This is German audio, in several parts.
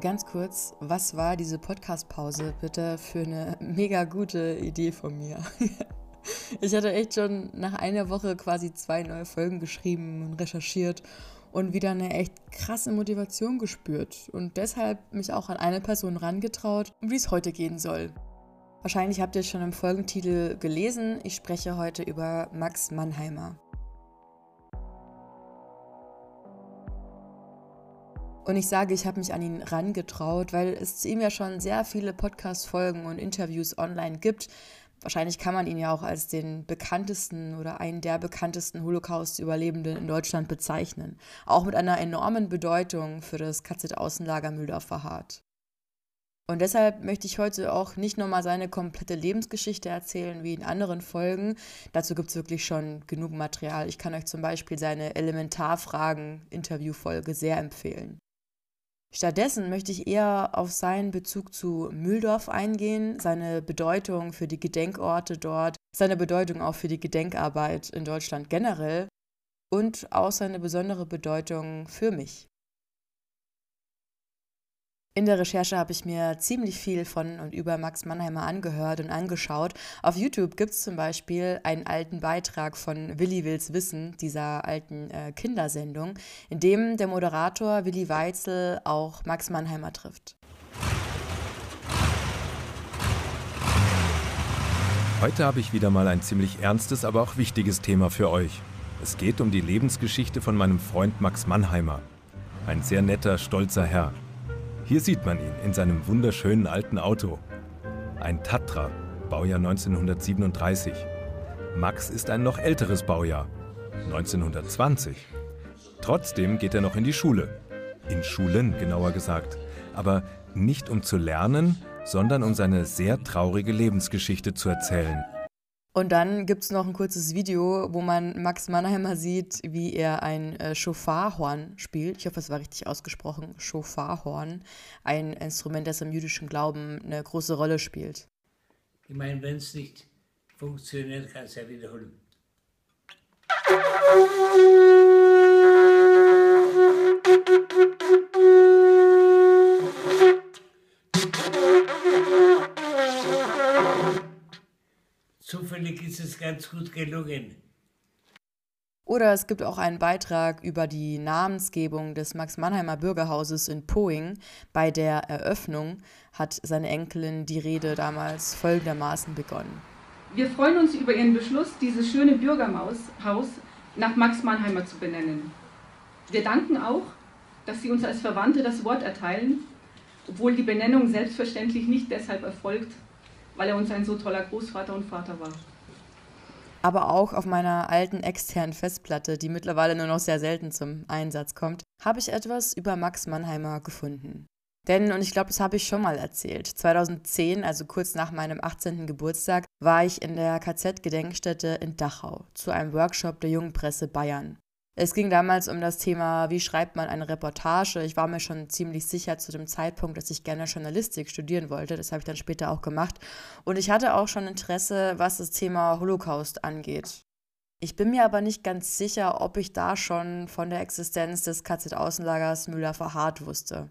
Ganz kurz, was war diese Podcast-Pause bitte für eine mega gute Idee von mir? ich hatte echt schon nach einer Woche quasi zwei neue Folgen geschrieben und recherchiert und wieder eine echt krasse Motivation gespürt und deshalb mich auch an eine Person rangetraut, wie es heute gehen soll. Wahrscheinlich habt ihr es schon im Folgentitel gelesen. Ich spreche heute über Max Mannheimer. Und ich sage, ich habe mich an ihn rangetraut, weil es zu ihm ja schon sehr viele Podcast-Folgen und Interviews online gibt. Wahrscheinlich kann man ihn ja auch als den bekanntesten oder einen der bekanntesten Holocaust-Überlebenden in Deutschland bezeichnen. Auch mit einer enormen Bedeutung für das KZ-Außenlager Mühldorfer Hart. Und deshalb möchte ich heute auch nicht nochmal seine komplette Lebensgeschichte erzählen wie in anderen Folgen. Dazu gibt es wirklich schon genug Material. Ich kann euch zum Beispiel seine Elementarfragen-Interviewfolge sehr empfehlen. Stattdessen möchte ich eher auf seinen Bezug zu Mühldorf eingehen, seine Bedeutung für die Gedenkorte dort, seine Bedeutung auch für die Gedenkarbeit in Deutschland generell und auch seine besondere Bedeutung für mich. In der Recherche habe ich mir ziemlich viel von und über Max Mannheimer angehört und angeschaut. Auf YouTube gibt es zum Beispiel einen alten Beitrag von Willi Wills Wissen, dieser alten äh, Kindersendung, in dem der Moderator Willi Weitzel auch Max Mannheimer trifft. Heute habe ich wieder mal ein ziemlich ernstes, aber auch wichtiges Thema für euch. Es geht um die Lebensgeschichte von meinem Freund Max Mannheimer. Ein sehr netter, stolzer Herr. Hier sieht man ihn in seinem wunderschönen alten Auto. Ein Tatra, Baujahr 1937. Max ist ein noch älteres Baujahr, 1920. Trotzdem geht er noch in die Schule. In Schulen, genauer gesagt. Aber nicht um zu lernen, sondern um seine sehr traurige Lebensgeschichte zu erzählen. Und dann gibt es noch ein kurzes Video, wo man Max Mannheimer sieht, wie er ein äh, Schofarhorn spielt. Ich hoffe, es war richtig ausgesprochen. Schofarhorn. Ein Instrument, das im jüdischen Glauben eine große Rolle spielt. Ich meine, wenn es nicht funktioniert, kann es ja wiederholen. Zufällig ist es ganz gut gelungen. Oder es gibt auch einen Beitrag über die Namensgebung des Max-Mannheimer Bürgerhauses in Poing. Bei der Eröffnung hat seine Enkelin die Rede damals folgendermaßen begonnen. Wir freuen uns über Ihren Beschluss, dieses schöne Bürgerhaus nach Max Mannheimer zu benennen. Wir danken auch, dass Sie uns als Verwandte das Wort erteilen, obwohl die Benennung selbstverständlich nicht deshalb erfolgt, weil er uns ein so toller Großvater und Vater war. Aber auch auf meiner alten externen Festplatte, die mittlerweile nur noch sehr selten zum Einsatz kommt, habe ich etwas über Max Mannheimer gefunden. Denn, und ich glaube, das habe ich schon mal erzählt, 2010, also kurz nach meinem 18. Geburtstag, war ich in der KZ-Gedenkstätte in Dachau zu einem Workshop der Jungen Presse Bayern. Es ging damals um das Thema, wie schreibt man eine Reportage. Ich war mir schon ziemlich sicher zu dem Zeitpunkt, dass ich gerne Journalistik studieren wollte. Das habe ich dann später auch gemacht. Und ich hatte auch schon Interesse, was das Thema Holocaust angeht. Ich bin mir aber nicht ganz sicher, ob ich da schon von der Existenz des KZ-Außenlagers Müller-Verhardt wusste.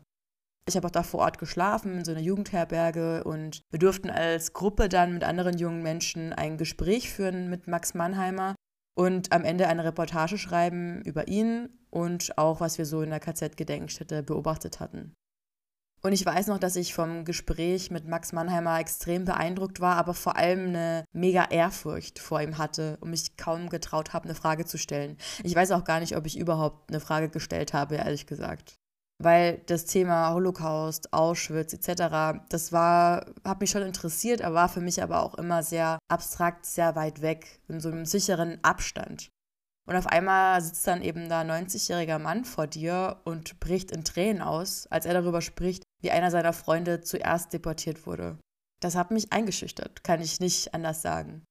Ich habe auch da vor Ort geschlafen, in so einer Jugendherberge und wir durften als Gruppe dann mit anderen jungen Menschen ein Gespräch führen mit Max Mannheimer und am Ende eine Reportage schreiben über ihn und auch, was wir so in der KZ-Gedenkstätte beobachtet hatten. Und ich weiß noch, dass ich vom Gespräch mit Max Mannheimer extrem beeindruckt war, aber vor allem eine mega Ehrfurcht vor ihm hatte und mich kaum getraut habe, eine Frage zu stellen. Ich weiß auch gar nicht, ob ich überhaupt eine Frage gestellt habe, ehrlich gesagt weil das Thema Holocaust, Auschwitz etc., das war, hat mich schon interessiert, aber war für mich aber auch immer sehr abstrakt, sehr weit weg, in so einem sicheren Abstand. Und auf einmal sitzt dann eben da ein 90-jähriger Mann vor dir und bricht in Tränen aus, als er darüber spricht, wie einer seiner Freunde zuerst deportiert wurde. Das hat mich eingeschüchtert, kann ich nicht anders sagen.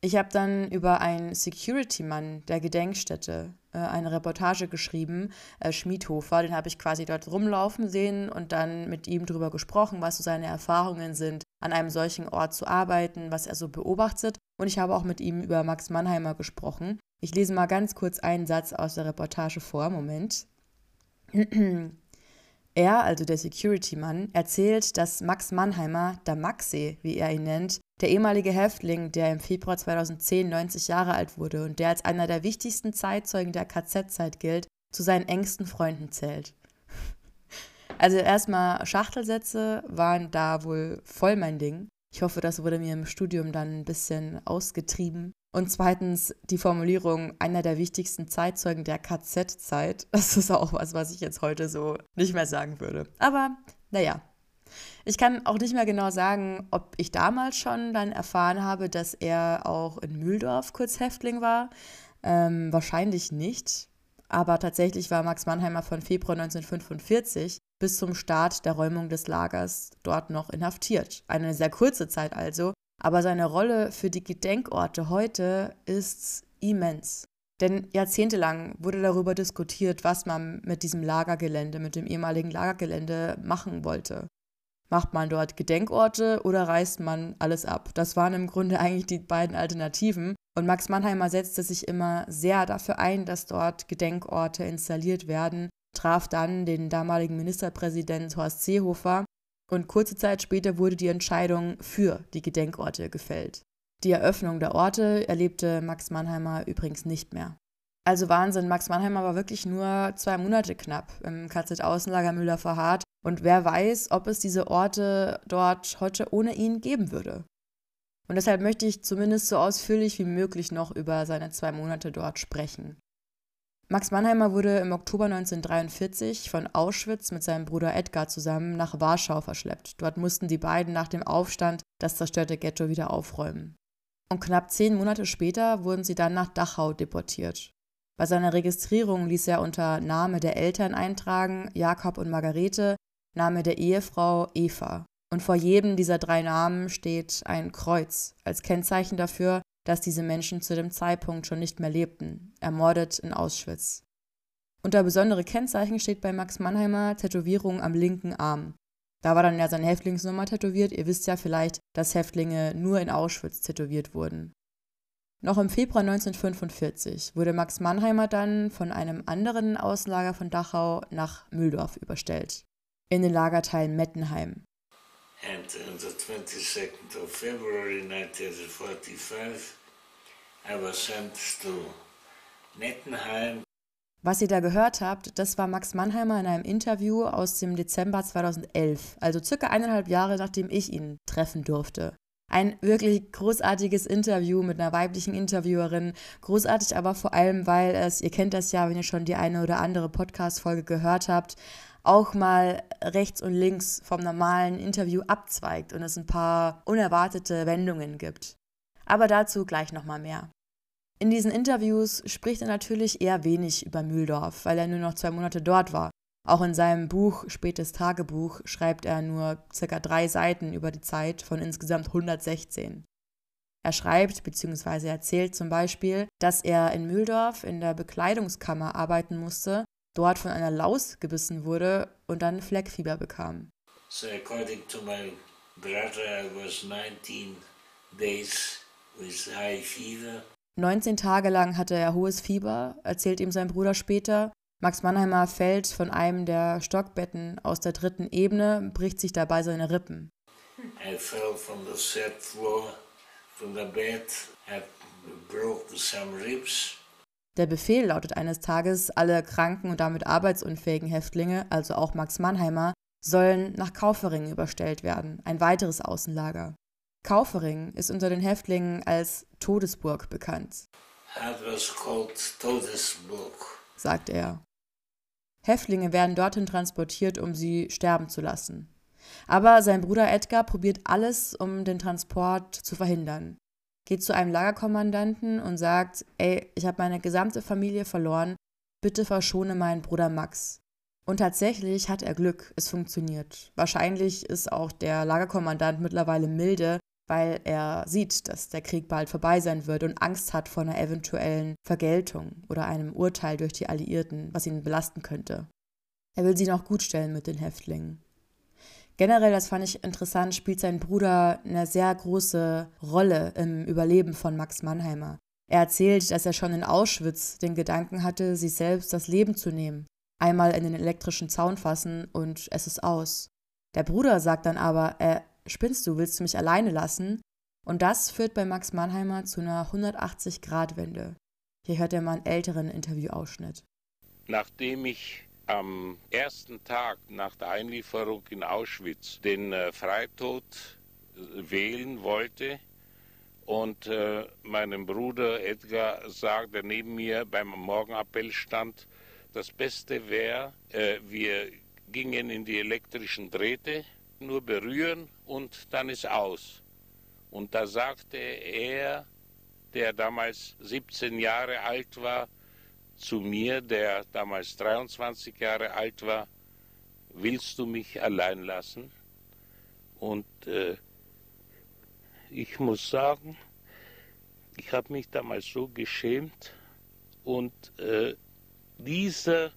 Ich habe dann über einen Security-Mann der Gedenkstätte eine Reportage geschrieben, äh, Schmiedhofer, den habe ich quasi dort rumlaufen sehen und dann mit ihm darüber gesprochen, was so seine Erfahrungen sind, an einem solchen Ort zu arbeiten, was er so beobachtet. Und ich habe auch mit ihm über Max Mannheimer gesprochen. Ich lese mal ganz kurz einen Satz aus der Reportage vor. Moment. Er, also der Security-Mann, erzählt, dass Max Mannheimer, der Maxi, wie er ihn nennt, der ehemalige Häftling, der im Februar 2010 90 Jahre alt wurde und der als einer der wichtigsten Zeitzeugen der KZ-Zeit gilt, zu seinen engsten Freunden zählt. Also erstmal Schachtelsätze waren da wohl voll mein Ding. Ich hoffe, das wurde mir im Studium dann ein bisschen ausgetrieben. Und zweitens die Formulierung einer der wichtigsten Zeitzeugen der KZ-Zeit. Das ist auch was, was ich jetzt heute so nicht mehr sagen würde. Aber naja. Ich kann auch nicht mehr genau sagen, ob ich damals schon dann erfahren habe, dass er auch in Mühldorf kurz Häftling war. Ähm, wahrscheinlich nicht. Aber tatsächlich war Max Mannheimer von Februar 1945 bis zum Start der Räumung des Lagers dort noch inhaftiert. Eine sehr kurze Zeit also, aber seine Rolle für die Gedenkorte heute ist immens. Denn jahrzehntelang wurde darüber diskutiert, was man mit diesem Lagergelände, mit dem ehemaligen Lagergelände machen wollte. Macht man dort Gedenkorte oder reißt man alles ab? Das waren im Grunde eigentlich die beiden Alternativen. Und Max Mannheimer setzte sich immer sehr dafür ein, dass dort Gedenkorte installiert werden, traf dann den damaligen Ministerpräsident Horst Seehofer und kurze Zeit später wurde die Entscheidung für die Gedenkorte gefällt. Die Eröffnung der Orte erlebte Max Mannheimer übrigens nicht mehr. Also Wahnsinn, Max Mannheimer war wirklich nur zwei Monate knapp im KZ-Außenlager Müller verharrt und wer weiß, ob es diese Orte dort heute ohne ihn geben würde. Und deshalb möchte ich zumindest so ausführlich wie möglich noch über seine zwei Monate dort sprechen. Max Mannheimer wurde im Oktober 1943 von Auschwitz mit seinem Bruder Edgar zusammen nach Warschau verschleppt. Dort mussten die beiden nach dem Aufstand das zerstörte Ghetto wieder aufräumen. Und knapp zehn Monate später wurden sie dann nach Dachau deportiert. Bei seiner Registrierung ließ er unter Name der Eltern eintragen Jakob und Margarete, Name der Ehefrau Eva. Und vor jedem dieser drei Namen steht ein Kreuz als Kennzeichen dafür, dass diese Menschen zu dem Zeitpunkt schon nicht mehr lebten, ermordet in Auschwitz. Unter besondere Kennzeichen steht bei Max Mannheimer Tätowierung am linken Arm. Da war dann ja seine Häftlingsnummer tätowiert. Ihr wisst ja vielleicht, dass Häftlinge nur in Auschwitz tätowiert wurden. Noch im Februar 1945 wurde Max Mannheimer dann von einem anderen Außenlager von Dachau nach Mühldorf überstellt, in den Lagerteil Mettenheim. And on the 22nd of February 1945 I was sent to Nettenheim. Was ihr da gehört habt, das war Max Mannheimer in einem Interview aus dem Dezember 2011, also circa eineinhalb Jahre nachdem ich ihn treffen durfte. Ein wirklich großartiges Interview mit einer weiblichen Interviewerin. Großartig aber vor allem, weil es, ihr kennt das ja, wenn ihr schon die eine oder andere Podcast-Folge gehört habt, auch mal rechts und links vom normalen Interview abzweigt und es ein paar unerwartete Wendungen gibt. Aber dazu gleich nochmal mehr. In diesen Interviews spricht er natürlich eher wenig über Mühldorf, weil er nur noch zwei Monate dort war. Auch in seinem Buch Spätes Tagebuch schreibt er nur circa drei Seiten über die Zeit von insgesamt 116. Er schreibt bzw. erzählt zum Beispiel, dass er in Mühldorf in der Bekleidungskammer arbeiten musste, dort von einer Laus gebissen wurde und dann Fleckfieber bekam. So according to my brother, I was 19 days with high fever. 19 Tage lang hatte er hohes Fieber, erzählt ihm sein Bruder später. Max Mannheimer fällt von einem der Stockbetten aus der dritten Ebene, bricht sich dabei seine Rippen. I fell from the third floor from the bed, I broke some ribs. Der Befehl lautet eines Tages, alle kranken und damit arbeitsunfähigen Häftlinge, also auch Max Mannheimer, sollen nach Kaufering überstellt werden, ein weiteres Außenlager. Kaufering ist unter den Häftlingen als Todesburg bekannt. Todesburg, sagt er. Häftlinge werden dorthin transportiert, um sie sterben zu lassen. Aber sein Bruder Edgar probiert alles, um den Transport zu verhindern. Geht zu einem Lagerkommandanten und sagt, ey, ich habe meine gesamte Familie verloren, bitte verschone meinen Bruder Max. Und tatsächlich hat er Glück, es funktioniert. Wahrscheinlich ist auch der Lagerkommandant mittlerweile milde, weil er sieht, dass der Krieg bald vorbei sein wird und Angst hat vor einer eventuellen Vergeltung oder einem Urteil durch die Alliierten, was ihn belasten könnte. Er will sie noch gutstellen mit den Häftlingen. Generell, das fand ich interessant, spielt sein Bruder eine sehr große Rolle im Überleben von Max Mannheimer. Er erzählt, dass er schon in Auschwitz den Gedanken hatte, sich selbst das Leben zu nehmen. einmal in den elektrischen Zaun fassen und es ist aus. Der Bruder sagt dann aber, äh, spinnst du, willst du mich alleine lassen? Und das führt bei Max Mannheimer zu einer 180-Grad-Wende. Hier hört er mal einen älteren Interviewausschnitt. Nachdem ich am ersten Tag nach der Einlieferung in Auschwitz den äh, Freitod äh, wählen wollte und äh, meinem Bruder Edgar sagt, der neben mir beim Morgenappell stand, das Beste wäre, wir gingen in die elektrischen Drähte, nur berühren und dann ist aus. Und da sagte er, der damals 17 Jahre alt war, zu mir, der damals 23 Jahre alt war, willst du mich allein lassen? Und äh, ich muss sagen, ich habe mich damals so geschämt und äh, dieser,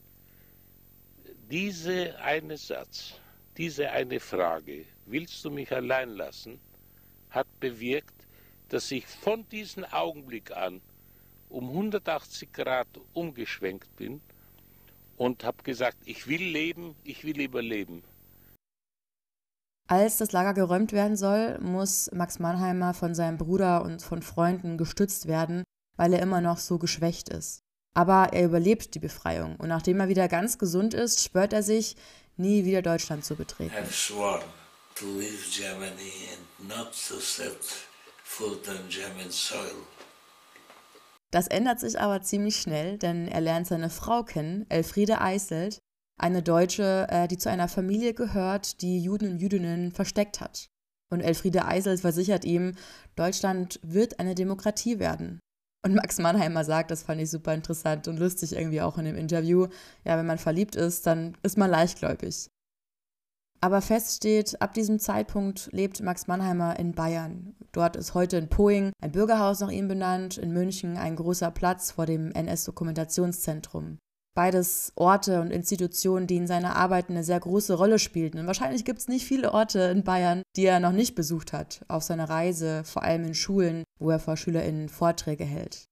diese eine Satz, diese eine Frage, willst du mich allein lassen, hat bewirkt, dass ich von diesem Augenblick an um 180 Grad umgeschwenkt bin und habe gesagt, ich will leben, ich will überleben. Als das Lager geräumt werden soll, muss Max Mannheimer von seinem Bruder und von Freunden gestützt werden, weil er immer noch so geschwächt ist. Aber er überlebt die Befreiung und nachdem er wieder ganz gesund ist, schwört er sich, nie wieder Deutschland zu betreten. I've sworn to leave Germany and not to set foot on German soil. Das ändert sich aber ziemlich schnell, denn er lernt seine Frau kennen, Elfriede Eiselt, eine Deutsche, äh, die zu einer Familie gehört, die Juden und Jüdinnen versteckt hat. Und Elfriede Eiselt versichert ihm, Deutschland wird eine Demokratie werden. Und Max Mannheimer sagt, das fand ich super interessant und lustig irgendwie auch in dem Interview, ja, wenn man verliebt ist, dann ist man leichtgläubig. Aber fest steht, ab diesem Zeitpunkt lebt Max Mannheimer in Bayern. Dort ist heute in Poing ein Bürgerhaus nach ihm benannt, in München ein großer Platz vor dem NS-Dokumentationszentrum. Beides Orte und Institutionen, die in seiner Arbeit eine sehr große Rolle spielten. Und wahrscheinlich gibt es nicht viele Orte in Bayern, die er noch nicht besucht hat, auf seiner Reise, vor allem in Schulen, wo er vor SchülerInnen Vorträge hält.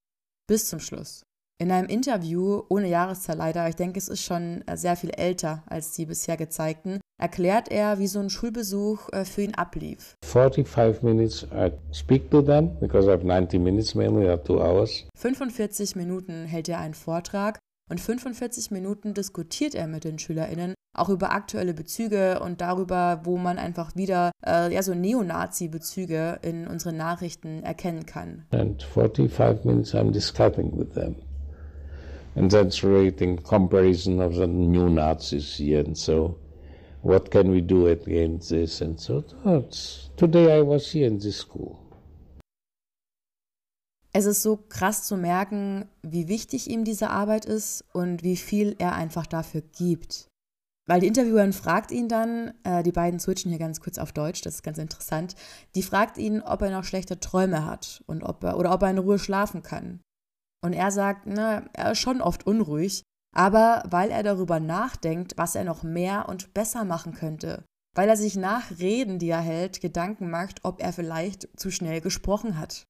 Bis zum Schluss. In einem Interview, ohne Jahreszahl leider, ich denke, es ist schon sehr viel älter als die bisher gezeigten, erklärt er, wie so ein Schulbesuch äh, für ihn ablief. 45 minutes I speak to them because I have 90 minutes mainly, or two hours. 45 Minuten hält er einen Vortrag und 45 Minuten diskutiert er mit den SchülerInnen auch über aktuelle Bezüge und darüber, wo man einfach wieder äh, ja, so Neonazi-Bezüge in unseren Nachrichten erkennen kann. And 45 minutes I'm discussing with them and that's rating comparison of the new Nazis here. And so, what can we do against this? And so, today I was here in this school. Es ist so krass zu merken, wie wichtig ihm diese Arbeit ist und wie viel er einfach dafür gibt. Weil die Interviewerin fragt ihn dann, äh, die beiden switchen hier ganz kurz auf Deutsch, das ist ganz interessant, die fragt ihn, ob er noch schlechte Träume hat und ob er, oder ob er in Ruhe schlafen kann. Und er sagt, na, er ist schon oft unruhig, aber weil er darüber nachdenkt, was er noch mehr und besser machen könnte. Weil er sich nach Reden, die er hält, Gedanken macht, ob er vielleicht zu schnell gesprochen hat.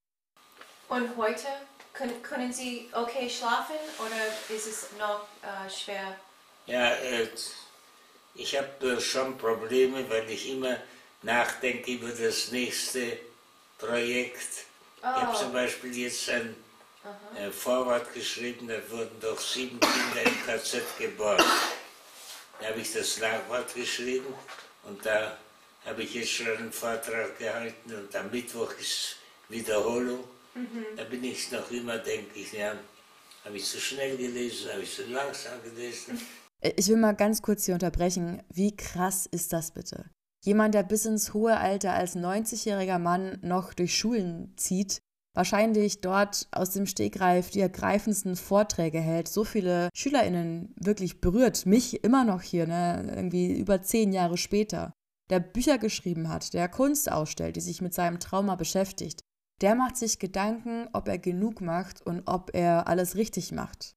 Und heute können, können Sie okay schlafen oder ist es noch äh, schwer? Ja, äh, ich habe äh, schon Probleme, weil ich immer nachdenke über das nächste Projekt. Oh. Ich habe zum Beispiel jetzt ein äh, Vorwort geschrieben, da wurden doch sieben Kinder im KZ geboren. Da habe ich das Schlagwort geschrieben und da habe ich jetzt schon einen Vortrag gehalten und am Mittwoch ist Wiederholung. Mhm. Da bin ich noch immer, denke ich, ja, habe ich zu schnell gelesen, habe ich zu langsam gelesen. Ich will mal ganz kurz hier unterbrechen. Wie krass ist das bitte? Jemand, der bis ins hohe Alter als 90-jähriger Mann noch durch Schulen zieht, wahrscheinlich dort aus dem Stegreif die ergreifendsten Vorträge hält, so viele SchülerInnen wirklich berührt, mich immer noch hier, ne, irgendwie über zehn Jahre später, der Bücher geschrieben hat, der Kunst ausstellt, die sich mit seinem Trauma beschäftigt, der macht sich Gedanken, ob er genug macht und ob er alles richtig macht.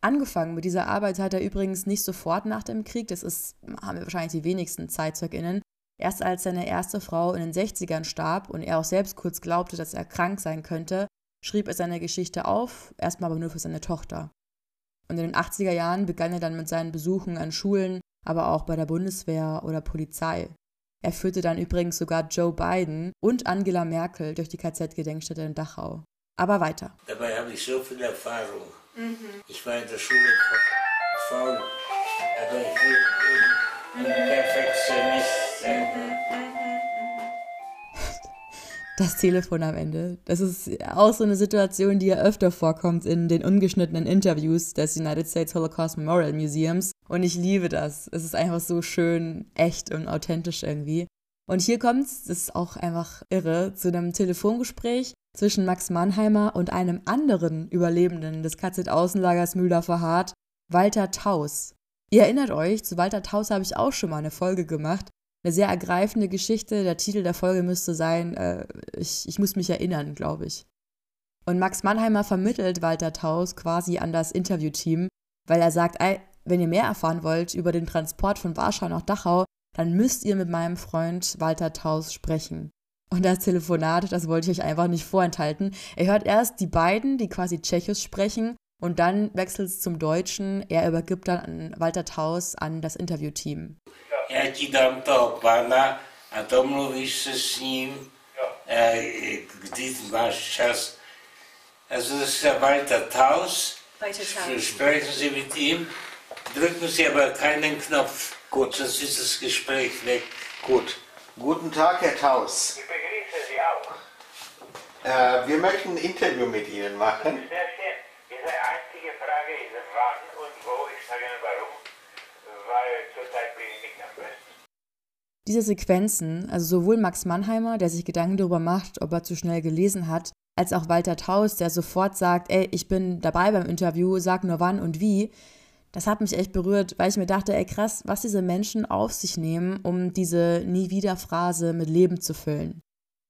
Angefangen mit dieser Arbeit hat er übrigens nicht sofort nach dem Krieg, das ist, haben wir wahrscheinlich die wenigsten ZeitzeugInnen, Erst als seine erste Frau in den 60ern starb und er auch selbst kurz glaubte, dass er krank sein könnte, schrieb er seine Geschichte auf, erstmal aber nur für seine Tochter. Und in den 80er Jahren begann er dann mit seinen Besuchen an Schulen, aber auch bei der Bundeswehr oder Polizei. Er führte dann übrigens sogar Joe Biden und Angela Merkel durch die KZ-Gedenkstätte in Dachau. Aber weiter. Dabei habe ich so viel Erfahrung. Mhm. Ich war in der Schule faul, aber ich will ein Perfektionist. Das Telefon am Ende. Das ist auch so eine Situation, die ja öfter vorkommt in den ungeschnittenen Interviews des United States Holocaust Memorial Museums. Und ich liebe das. Es ist einfach so schön, echt und authentisch irgendwie. Und hier kommt es, das ist auch einfach irre, zu einem Telefongespräch zwischen Max Mannheimer und einem anderen Überlebenden des KZ-Außenlagers Mühldorfer Hart, Walter Taus. Ihr erinnert euch, zu Walter Taus habe ich auch schon mal eine Folge gemacht. Eine sehr ergreifende Geschichte. Der Titel der Folge müsste sein, äh, ich, ich muss mich erinnern, glaube ich. Und Max Mannheimer vermittelt Walter Taus quasi an das Interviewteam, weil er sagt, ey, wenn ihr mehr erfahren wollt über den Transport von Warschau nach Dachau, dann müsst ihr mit meinem Freund Walter Taus sprechen. Und das Telefonat, das wollte ich euch einfach nicht vorenthalten. Er hört erst die beiden, die quasi Tschechisch sprechen, und dann wechselt es zum Deutschen. Er übergibt dann an Walter Taus an das Interviewteam. Ja ti dám toho pána a domluvíš se s ním, kdy máš čas. Also das ist der Walter Taus. Sprechen Sie mit ihm. Drücken Sie aber keinen Knopf. Gut, sonst ist das Gespräch weg. Gut. Guten Tag, Herr Taus. Ich begrüße Sie auch. Äh, wir möchten ein Interview mit Ihnen machen. Sehr schön. Ihre einzige Frage ist wann und wo. Ich sage Ihnen warum. Weil zurzeit bin ich nicht am besten. Diese Sequenzen, also sowohl Max Mannheimer, der sich Gedanken darüber macht, ob er zu schnell gelesen hat, als auch Walter Taus, der sofort sagt, ey, ich bin dabei beim Interview, sag nur wann und wie, das hat mich echt berührt, weil ich mir dachte, ey krass, was diese Menschen auf sich nehmen, um diese Nie wieder Phrase mit Leben zu füllen.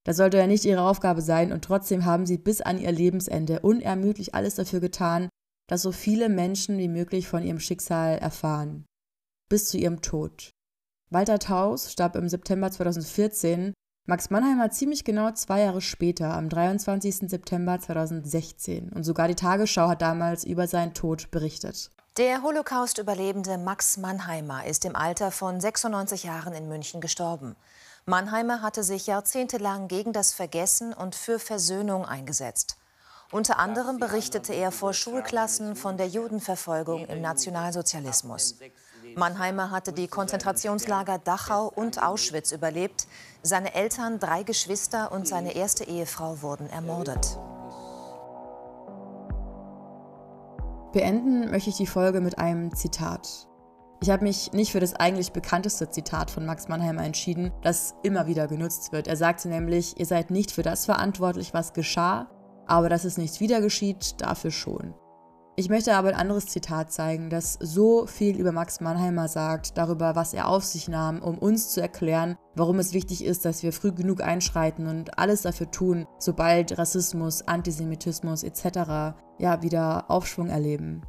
Das sollte ja nicht ihre Aufgabe sein und trotzdem haben sie bis an ihr Lebensende unermüdlich alles dafür getan, dass so viele Menschen wie möglich von ihrem Schicksal erfahren. Bis zu ihrem Tod. Walter Taus starb im September 2014, Max Mannheimer ziemlich genau zwei Jahre später, am 23. September 2016. Und sogar die Tagesschau hat damals über seinen Tod berichtet. Der Holocaust-Überlebende Max Mannheimer ist im Alter von 96 Jahren in München gestorben. Mannheimer hatte sich jahrzehntelang gegen das Vergessen und für Versöhnung eingesetzt. Unter anderem berichtete er vor Schulklassen von der Judenverfolgung im Nationalsozialismus. Mannheimer hatte die Konzentrationslager Dachau und Auschwitz überlebt. Seine Eltern, drei Geschwister und seine erste Ehefrau wurden ermordet. Beenden möchte ich die Folge mit einem Zitat. Ich habe mich nicht für das eigentlich bekannteste Zitat von Max Mannheimer entschieden, das immer wieder genutzt wird. Er sagte nämlich, ihr seid nicht für das verantwortlich, was geschah, aber dass es nicht wieder geschieht, dafür schon. Ich möchte aber ein anderes Zitat zeigen, das so viel über Max Mannheimer sagt, darüber, was er auf sich nahm, um uns zu erklären, warum es wichtig ist, dass wir früh genug einschreiten und alles dafür tun, sobald Rassismus, Antisemitismus etc. ja wieder Aufschwung erleben.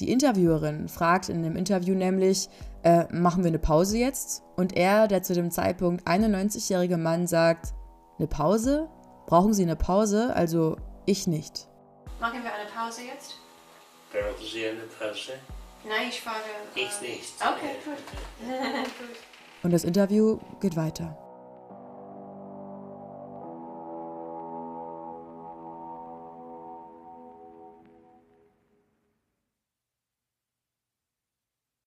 Die Interviewerin fragt in dem Interview nämlich, äh, machen wir eine Pause jetzt? Und er, der zu dem Zeitpunkt 91-jährige Mann, sagt, eine Pause? Brauchen Sie eine Pause? Also ich nicht. Machen wir eine Pause jetzt? Brauchen Sie eine Pause? Nein, ich frage. Ich nicht. Okay, gut. Und das Interview geht weiter.